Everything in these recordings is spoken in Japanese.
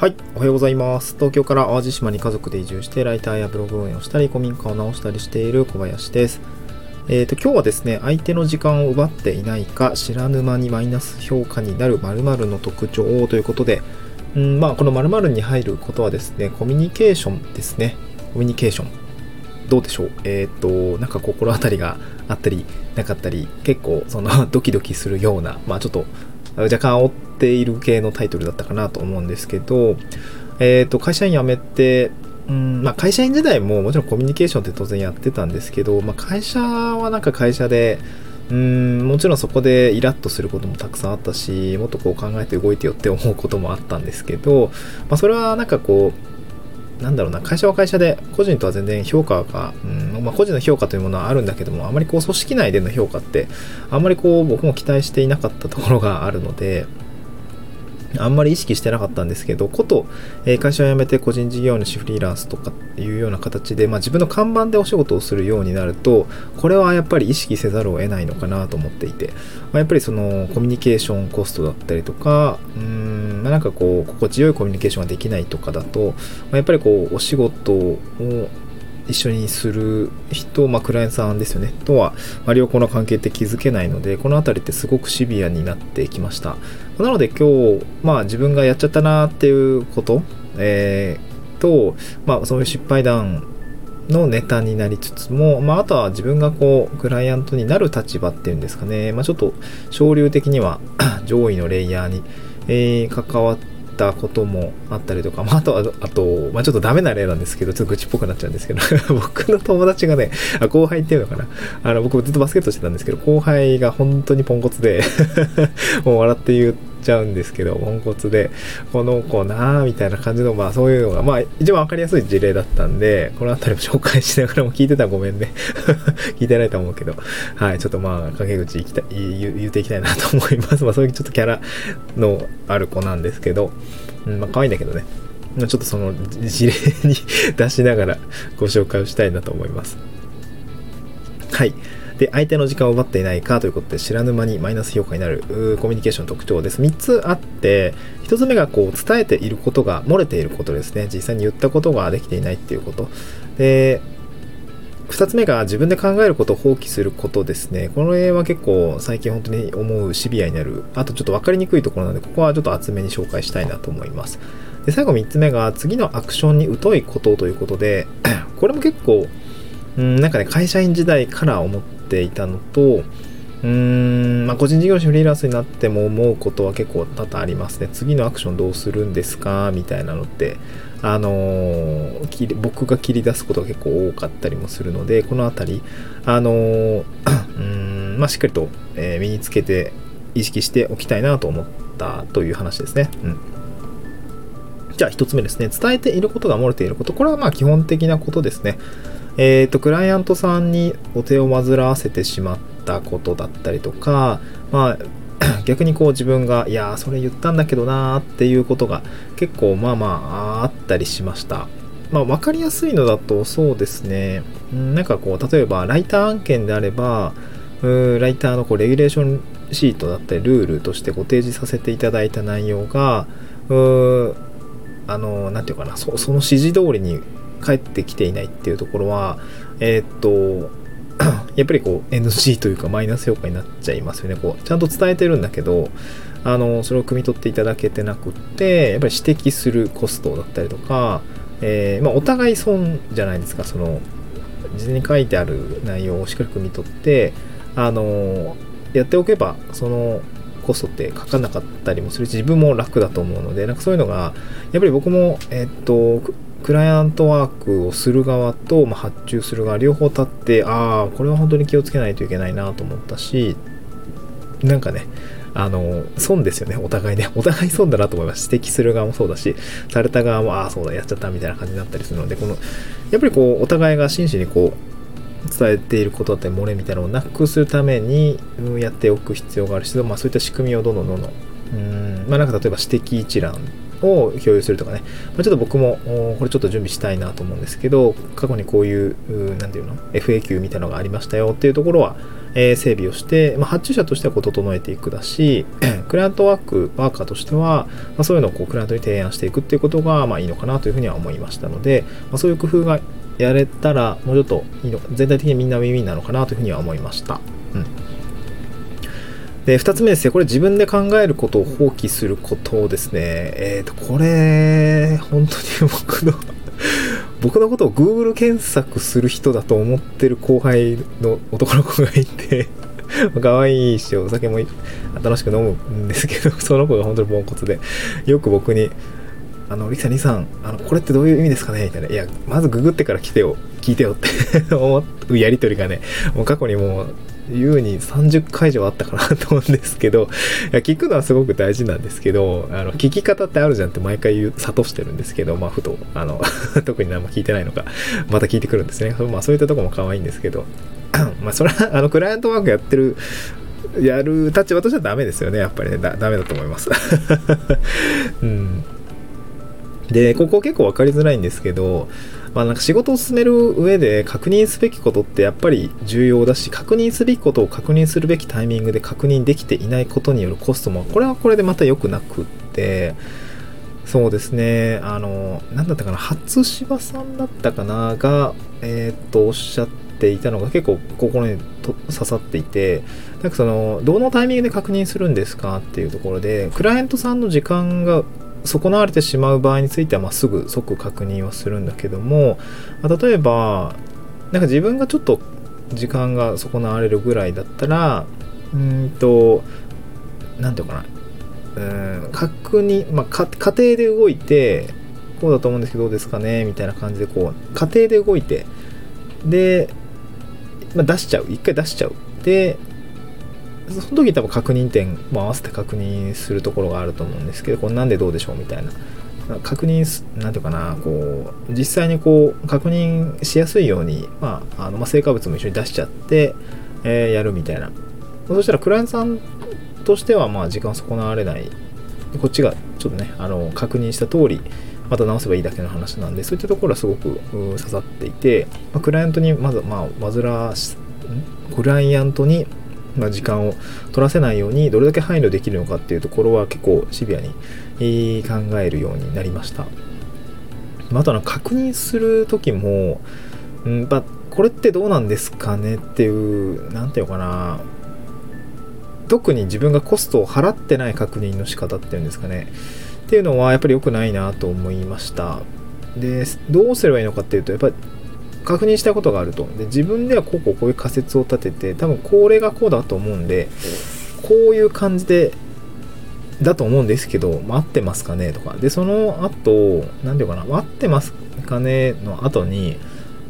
はい、おはようございます。東京から淡路島に家族で移住して、ライターやブログ運営をしたり、古民家を直したりしている小林です。えっ、と、今日はですね、相手の時間を奪っていないか、知らぬ間にマイナス評価になる〇〇の特徴ということで、うん、まあ、この〇〇に入ることはですね、コミュニケーションですね。コミュニケーション。どうでしょう？えっ、と、なんか心当たりがあったり、なかったり、結構、その、ドキドキするような、まあ、ちょっと、若干煽っている系のタイトルだったかなと思うんですけど、えっ、と、会社員辞めて、うんまあ、会社員時代ももちろんコミュニケーションって当然やってたんですけど、まあ、会社はなんか会社で、うんもちろんそこでイラッとすることもたくさんあったしもっとこう考えて動いてよって思うこともあったんですけど、まあ、それはなんかこうなんだろうな会社は会社で個人とは全然評価が、うんまあ、個人の評価というものはあるんだけどもあまりこう組織内での評価ってあんまりこう僕も期待していなかったところがあるのであんまり意識してなかったんですけど、こと、え会社を辞めて個人事業主フリーランスとかいうような形で、まあ、自分の看板でお仕事をするようになると、これはやっぱり意識せざるを得ないのかなと思っていて、まあ、やっぱりそのコミュニケーションコストだったりとか、うん、なんかこう、心地よいコミュニケーションができないとかだと、ま、やっぱりこう、お仕事を一緒にする人、まあ、クライアントさんですよね、とは、まあ、良好な関係って築けないので、このあたりってすごくシビアになってきました。なので今日、まあ自分がやっちゃったなっていうこと、えーと、まあそういう失敗談のネタになりつつも、まああとは自分がこう、クライアントになる立場っていうんですかね、まあちょっと省流的には 上位のレイヤーに、えー関わったこともあったりとか、まあ、あとは、あと、まあ、ちょっとダメな例なんですけど、ちょっと愚痴っぽくなっちゃうんですけど、僕の友達がね、あ後輩っていうのかな、あの、僕ずっとバスケットしてたんですけど、後輩が本当にポンコツで、もう笑って言ってちゃうんですけど、ポンコツで、この子なーみたいな感じの、まあそういうのが、まあ一番わかりやすい事例だったんで、このあたりも紹介しながらも聞いてたらごめんね。聞いてないと思うけど、はい、ちょっとまあ、陰口いきたい言言っていきたいなと思います。まあそういうちょっとキャラのある子なんですけど、うん、まあ可愛いんだけどね。まちょっとその事例に 出しながらご紹介をしたいなと思います。はい。で、相手の時間を奪っていないかということで、知らぬ間にマイナス評価になるコミュニケーションの特徴です。3つあって、1つ目がこう伝えていることが漏れていることですね。実際に言ったことができていないっていうこと。で、2つ目が自分で考えることを放棄することですね。これは結構最近本当に思うシビアになる。あとちょっと分かりにくいところなので、ここはちょっと厚めに紹介したいなと思います。で、最後3つ目が次のアクションに疎いことということで、これも結構、うん、なんかね、会社員時代から思っていたのと、うーん、まあ、個人事業主フリーランスになっても思うことは結構多々ありますね。次のアクションどうするんですか？みたいなのって、あのー僕が切り出すことが結構多かったりもするので、このあたり、あのーうん、まあ、しっかりと、え身につけて意識しておきたいなと思ったという話ですね。うん。じゃあ一つ目ですね。伝えていることが漏れていること。これはまあ基本的なことですね。えっ、と、クライアントさんにお手を煩わせてしまったことだったりとか、まあ、逆にこう自分が、いや、それ言ったんだけどなーっていうことが結構まあまああったりしました。まあ、わかりやすいのだとそうですね。うんなんかこう、例えばライター案件であれば、うーライターのこうレギュレーションシートだったりルールとしてご提示させていただいた内容が、うーあの、なんていうかな、そその指示通りに返ってきていないっていうところは、えーっと、やっぱりこう NG というかマイナス評価になっちゃいますよね。こうちゃんと伝えてるんだけど、あの、それを汲み取っていただけてなくって、やっぱり指摘するコストだったりとか、えーまあ、お互い損じゃないですか、その、事前に書いてある内容をしっかり汲み取って、あの、やっておけば、その、コストって書かなかったりもするし、自分も楽だと思うので、なんかそういうのが、やっぱり僕も、えっと、クライアントワークをする側と、まあ、発注する側、両方立って、ああ、これは本当に気をつけないといけないなと思ったし、なんかね、あの、損ですよね、お互いね。お互い損だなと思います。指摘する側もそうだし、された側も、ああ、そうだ、やっちゃったみたいな感じになったりするので、この、やっぱりこう、お互いが真摯にこう、伝えていることだったり、漏れみたいなのをなくするために、うんやっておく必要があるし、まあそういった仕組みをどんどんどんどん、うん、まあなんか例えば指摘一覧を共有するとかね、まあ、ちょっと僕もこれちょっと準備したいなと思うんですけど過去にこういううなんていうの？FAQ みたいなのがありましたよっていうところは、えー、整備をして、まあ、発注者としてはこう整えていくだし、クライアントワーク、ワーカーとしては、まあ、そういうのをこうクライアントに提案していくっていうことが、まあ、いいのかなというふうには思いましたので、まあ、そういう工夫がやれたら、もうちょっといいの全体的にみんなウィンウィンなのかなというふうには思いました。うん。で、2つ目ですね、これ自分で考えることを放棄することをですね、えっ、ー、と、これ、本当に僕の 僕のことを Google 検索する人だと思ってる後輩の男の子がいて 可愛いし、お酒も楽しく飲むんですけど、その子が本当にポンコツで、よく僕に、あの、リキさん、リさん、あの、これってどういう意味ですかね？みたいな。いや、まずググってから来てよ、聞いてよって思うやりとりがね、もう過去にもう優に30回以上あったかなと思うんですけど、いや聞くのはすごく大事なんですけど、あの、聞き方ってあるじゃんって毎回言う、諭してるんですけど、まあ、ふと、あの、特に何も聞いてないのか、また聞いてくるんですね。まあ、そういったとこも可愛いんですけど、まあ、それは、あの、クライアントワークやってる、やる立場としてはダメですよね、やっぱりね。だダメだと思います。うん。で、ここ結構分かりづらいんですけど、まあ、なんか仕事を進める上で確認すべきことってやっぱり重要だし、確認すべきことを確認するべきタイミングで確認できていないことによるコストも、これはこれでまた良くなくって、そうですね、あの、なんだったかな、初芝さんだったかな、が、えー、っと、おっしゃっていたのが結構心に刺さっていて、なんかその、どのタイミングで確認するんですかっていうところで、クライアントさんの時間が損なわれてしまう場合については、まあ、すぐ即確認はするんだけども、まあ、例えばなんか自分がちょっと時間が損なわれるぐらいだったらうんと何て言うかな。うん確認、まあ、家庭で動いてこうだと思うんですけどどうですかねみたいな感じでこう家庭で動いてで、まあ、出しちゃう。一回出しちゃう。でその時多分確認点も合わせて確認するところがあると思うんですけど、これなんでどうでしょうみたいな。確認す、なんていうかな、こう、実際にこう、確認しやすいように、まあ、あのま、成果物も一緒に出しちゃって、えー、やるみたいな。そしたら、クライアントさんとしては、まあ、時間損なわれない。こっちが、ちょっとね、あの、確認した通り、また直せばいいだけの話なんで、そういったところはすごく刺さっていて、まあ、クライアントに、まず、まあ、煩わし、クライアントにまあ、時間を取らせないようにどれだけ配慮できるのかっていうところは結構シビアに考えるようになりました。まあとは確認する時も、んまあ、これってどうなんですかねっていう、なんていうのかな、特に自分がコストを払ってない確認の仕方っていうんですかね。っていうのはやっぱり良くないなと思いました。で、どうすればいいのかっていうと、やっぱり確認したことがあると。で、自分ではこうこうこういう仮説を立てて、多分これがこうだと思うんで、こういう感じで、だと思うんですけど、合ってますかね？とか。で、その後、何て言うかな、合ってますかねの後に、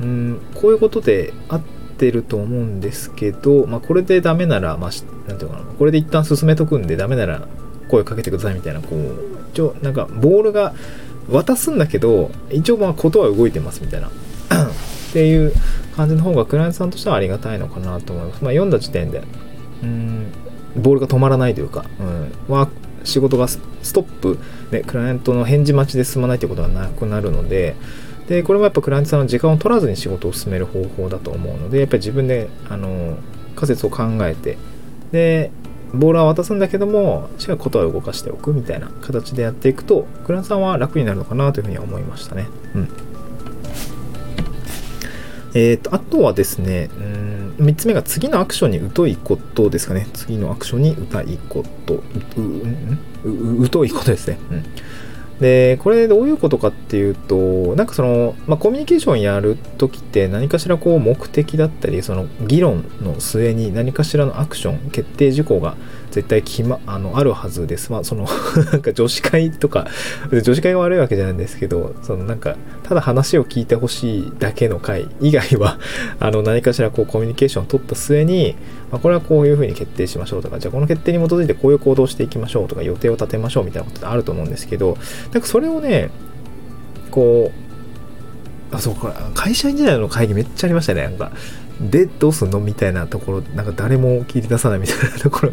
うん、こういうことで合ってると思うんですけど、まあ、これでダメなら、まあ、なんていうかな、これで一旦進めとくんでダメなら声かけてくださいみたいな、こう、一応、なんか、ボールが渡すんだけど、一応、まあ、ことは動いてますみたいな。っていう感じの方がクライアントさんとしてはありがたいのかなと思います。まあ、読んだ時点で、うん、ボールが止まらないというか、うん、は仕事がストップ、ね、クライアントの返事待ちで進まないということはなくなるので、で、これもやっぱクライアントさんの時間を取らずに仕事を進める方法だと思うので、やっぱり自分で、あの、仮説を考えて、で、ボールは渡すんだけども、違うことは動かしておくみたいな形でやっていくと、クライアントさんは楽になるのかなというふうには思いましたね。うん。えっ、ー、と、あとはですね、うん、3つ目が次のアクションに疎いことですかね。次のアクションに疎いこと、う、疎いことですね。うん。で、これどういうことかっていうと、なんかその、まあ、コミュニケーションやるときって何かしらこう目的だったり、その議論の末に何かしらのアクション、決定事項が絶対決ま、あの、あるはずです。まあ、その なんか女子会とか、女子会が悪いわけじゃないんですけど、そのなんか、ただ話を聞いてほしいだけの会以外は あの、何かしらこうコミュニケーションを取った末に、まあ、これはこういうふうに決定しましょうとか、じゃあこの決定に基づいてこういう行動をしていきましょうとか、予定を立てましょうみたいなことってあると思うんですけど、なんかそれをね、こう、あ、そう、これ、会社員時代の会議めっちゃありましたね。なんか、で、どうすんの？みたいなところ、なんか誰も切り出さないみたいなところ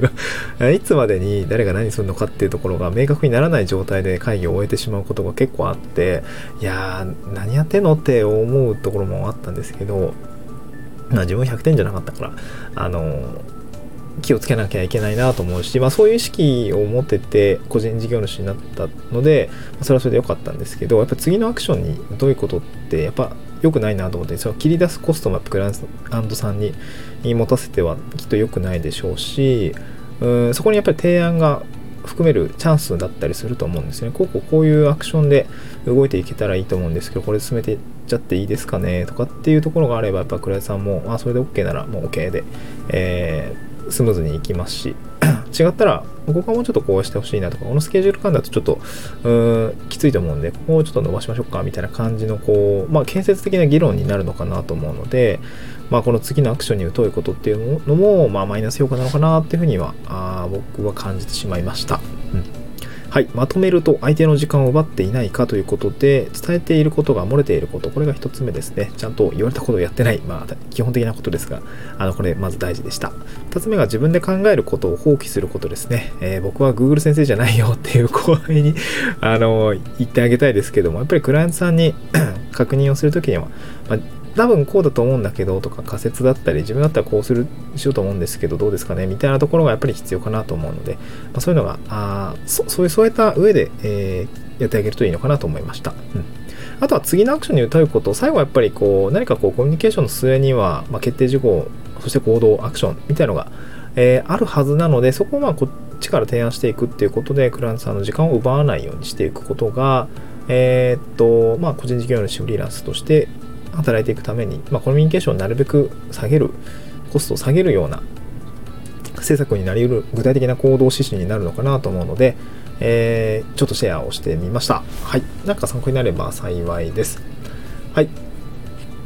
が いつまでに誰が何するのかっていうところが明確にならない状態で会議を終えてしまうことが結構あって、いやー、何やってんのって思うところもあったんですけど、まあ自分100点じゃなかったから、あの、気をつけなきゃいけないなと思うし、まあ、そういう意識を持ってて個人事業主になったので、それはそれで良かったんですけどやっぱ次のアクションにどういうことってやっぱ良くないなと思ってその切り出すコストもクライアントさんに持たせてはきっと良くないでしょうしうんそこにやっぱり提案が含めるチャンスだったりすると思うんですね。こうこうこういうアクションで動いていけたらいいと思うんですけど、これ進めていっちゃっていいですかねとかっていうところがあれば、やっぱクライアントさんも、あ、それで OK ならもう OK で、えースムーズにいきますし違ったらここはもうちょっとこうしてほしいなとかこのスケジュール感だとちょっとうーんきついと思うんでここをちょっと伸ばしましょうかみたいな感じのこうまあ建設的な議論になるのかなと思うのでまあこの次のアクションに疎いことっていうのもまあマイナス評価なのかなっていうふうにはあ僕は感じてしまいました。はい、まとめると相手の時間を奪っていないかということで伝えていることが漏れていること。これが1つ目ですね。ちゃんと言われたことをやってない。まあ基本的なことですがあのこれまず大事でした。2つ目が自分で考えることを放棄することですね、えー、僕は Google 先生じゃないよっていう 後輩にあの言ってあげたいですけどもやっぱりクライアントさんに 確認をするときには、まあ多分こうだと思うんだけどとか仮説だったり自分だったらこうするしようと思うんですけどどうですかねみたいなところがやっぱり必要かなと思うので、まあ、そういうのがあそそういうそういった上で、えー、やってあげるといいのかなと思いました。うんあとは次のアクションに歌うこと、最後はやっぱりこう何かこうコミュニケーションの末には、まあ、決定事項、そして行動、アクションみたいなのが、えー、あるはずなので、そこをまあこっちから提案していくっていうことで、クラントさんの時間を奪わないようにしていくことが、えー、っと、まあ、個人事業主フリーランスとして働いていくために、まあ、コミュニケーションをなるべく下げる、コストを下げるような政策になりうる具体的な行動指針になるのかなと思うので、えー、ちょっとシェアをしてみました。はい。なんか参考になれば幸いです。はい。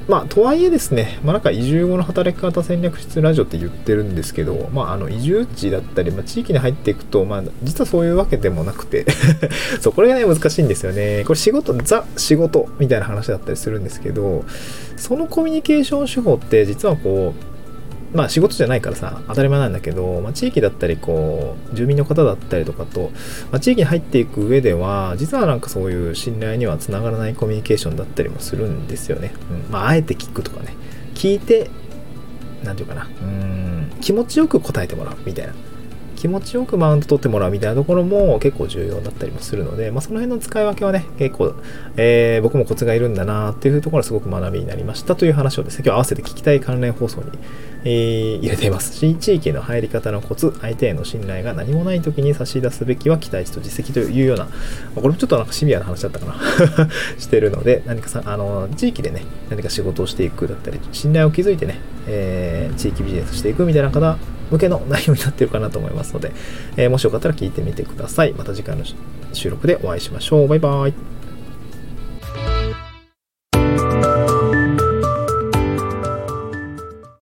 まあ、とはいえですね、まあ、なんか移住後の働き方戦略室ラジオって言ってるんですけど、まあ、あの移住地だったり、まあ、地域に入っていくと、まあ、実はそういうわけでもなくて そう、これがね、難しいんですよね。これ仕事、ザ仕事みたいな話だったりするんですけど、そのコミュニケーション手法って実はこう、まあ仕事じゃないからさ、当たり前なんだけど、まあ、地域だったり、こう、住民の方だったりとかと、まあ、地域に入っていく上では、実はなんかそういう信頼にはつながらないコミュニケーションだったりもするんですよね。うん、まあ、あえて聞くとかね。聞いて、何て言うかな、うん、気持ちよく答えてもらうみたいな。気持ちよくマウント取ってもらうみたいなところも結構重要だったりもするので、まあ、その辺の使い分けはね、結構、えー、僕もコツがいるんだなっていうところはすごく学びになりましたという話をですね、今日合わせて聞きたい関連放送に、えー、入れています。し、地域の入り方のコツ、相手への信頼が何もない時に差し出すべきは期待値と実績というような、これもちょっとなんかシビアな話だったかな。してるので、何かさ、あの、地域でね、何か仕事をしていくだったり、信頼を築いてね、えー、地域ビジネスしていくみたいな方向けの内容になってるかなと思いますので、えー、もしよかったら聞いてみてください。また次回の収録でお会いしましょう。バイバイ。